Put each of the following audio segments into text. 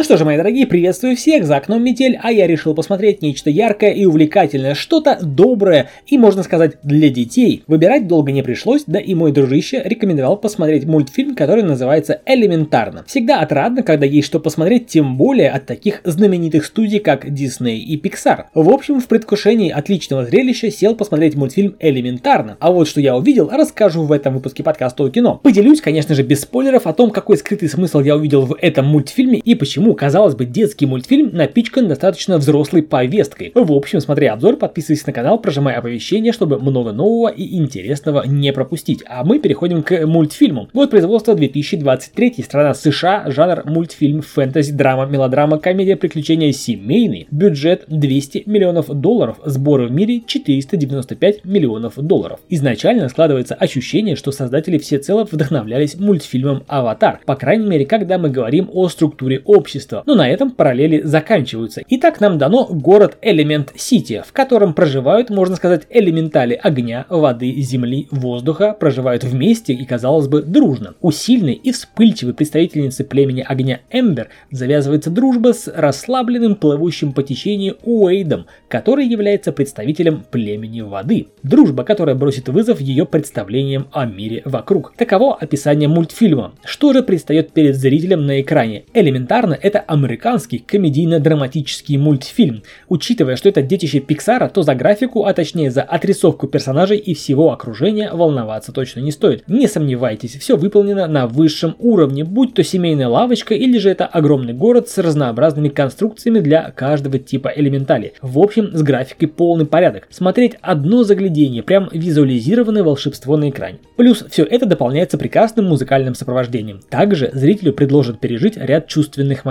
Ну что же, мои дорогие, приветствую всех, за окном метель, а я решил посмотреть нечто яркое и увлекательное, что-то доброе и, можно сказать, для детей. Выбирать долго не пришлось, да и мой дружище рекомендовал посмотреть мультфильм, который называется «Элементарно». Всегда отрадно, когда есть что посмотреть, тем более от таких знаменитых студий, как Disney и Pixar. В общем, в предвкушении отличного зрелища сел посмотреть мультфильм «Элементарно». А вот что я увидел, расскажу в этом выпуске подкаста о кино. Поделюсь, конечно же, без спойлеров о том, какой скрытый смысл я увидел в этом мультфильме и почему Почему, казалось бы, детский мультфильм напичкан достаточно взрослой повесткой? В общем, смотри обзор, подписывайся на канал, прожимай оповещения, чтобы много нового и интересного не пропустить. А мы переходим к мультфильму. Вот производство 2023, страна США, жанр мультфильм, фэнтези, драма, мелодрама, комедия, приключения, семейный. Бюджет 200 миллионов долларов, сборы в мире 495 миллионов долларов. Изначально складывается ощущение, что создатели всецело вдохновлялись мультфильмом «Аватар». По крайней мере, когда мы говорим о структуре общества общества, но на этом параллели заканчиваются. Итак, нам дано город Элемент Сити, в котором проживают, можно сказать, элементали огня, воды, земли, воздуха, проживают вместе и, казалось бы, дружно. У сильной и вспыльчивой представительницы племени огня Эмбер завязывается дружба с расслабленным, плывущим по течению Уэйдом, который является представителем племени воды. Дружба, которая бросит вызов ее представлениям о мире вокруг. Таково описание мультфильма. Что же предстает перед зрителем на экране? Элементарно это американский комедийно-драматический мультфильм. Учитывая, что это детище Пиксара, то за графику, а точнее за отрисовку персонажей и всего окружения волноваться точно не стоит. Не сомневайтесь, все выполнено на высшем уровне, будь то семейная лавочка или же это огромный город с разнообразными конструкциями для каждого типа элементали. В общем, с графикой полный порядок. Смотреть одно заглядение, прям визуализированное волшебство на экране. Плюс все это дополняется прекрасным музыкальным сопровождением. Также зрителю предложат пережить ряд чувственных моментов,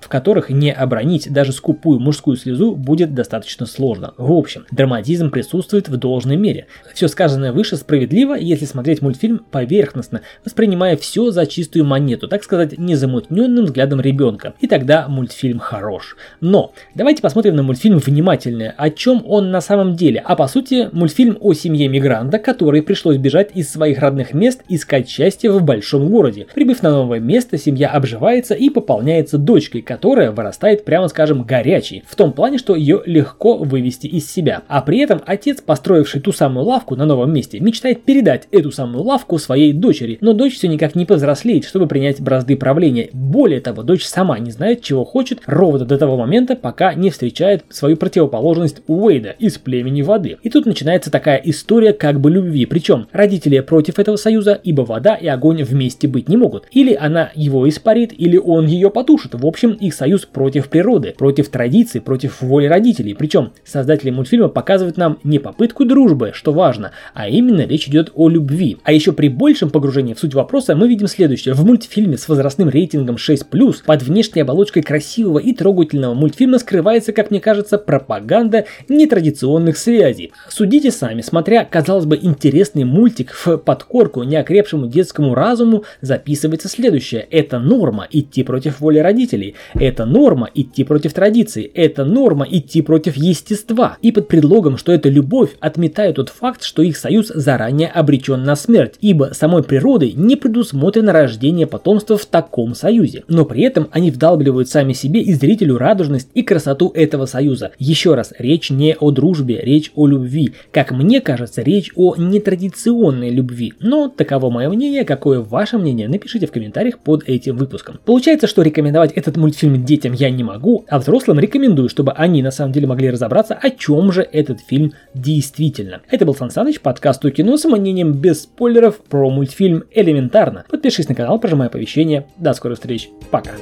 в которых не обронить даже скупую мужскую слезу будет достаточно сложно. В общем, драматизм присутствует в должной мере. Все сказанное выше справедливо, если смотреть мультфильм поверхностно, воспринимая все за чистую монету, так сказать, незамутненным взглядом ребенка. И тогда мультфильм хорош. Но давайте посмотрим на мультфильм внимательно, о чем он на самом деле. А по сути, мультфильм о семье мигранта, которой пришлось бежать из своих родных мест искать счастье в большом городе. Прибыв на новое место, семья обживается и пополняется дочкой, которая вырастает, прямо скажем, горячей, в том плане, что ее легко вывести из себя. А при этом отец, построивший ту самую лавку на новом месте, мечтает передать эту самую лавку своей дочери, но дочь все никак не повзрослеет, чтобы принять бразды правления. Более того, дочь сама не знает, чего хочет, ровно до того момента, пока не встречает свою противоположность Уэйда из племени воды. И тут начинается такая история как бы любви, причем родители против этого союза, ибо вода и огонь вместе быть не могут. Или она его испарит, или он ее потушит в общем, их союз против природы, против традиций, против воли родителей. Причем создатели мультфильма показывают нам не попытку дружбы, что важно, а именно речь идет о любви. А еще при большем погружении в суть вопроса мы видим следующее. В мультфильме с возрастным рейтингом 6+, под внешней оболочкой красивого и трогательного мультфильма скрывается, как мне кажется, пропаганда нетрадиционных связей. Судите сами, смотря, казалось бы, интересный мультик в подкорку неокрепшему детскому разуму записывается следующее. Это норма идти против воли родителей родителей. Это норма идти против традиций, это норма идти против естества. И под предлогом, что это любовь, отметают тот факт, что их союз заранее обречен на смерть, ибо самой природой не предусмотрено рождение потомства в таком союзе. Но при этом они вдалбливают сами себе и зрителю радужность и красоту этого союза. Еще раз, речь не о дружбе, речь о любви. Как мне кажется, речь о нетрадиционной любви. Но таково мое мнение, какое ваше мнение, напишите в комментариях под этим выпуском. Получается, что рекомендовать рекомендовать этот мультфильм детям я не могу, а взрослым рекомендую, чтобы они на самом деле могли разобраться, о чем же этот фильм действительно. Это был Сан Саныч, подкаст о кино с мнением без спойлеров про мультфильм «Элементарно». Подпишись на канал, прожимай оповещения. До скорых встреч. Пока.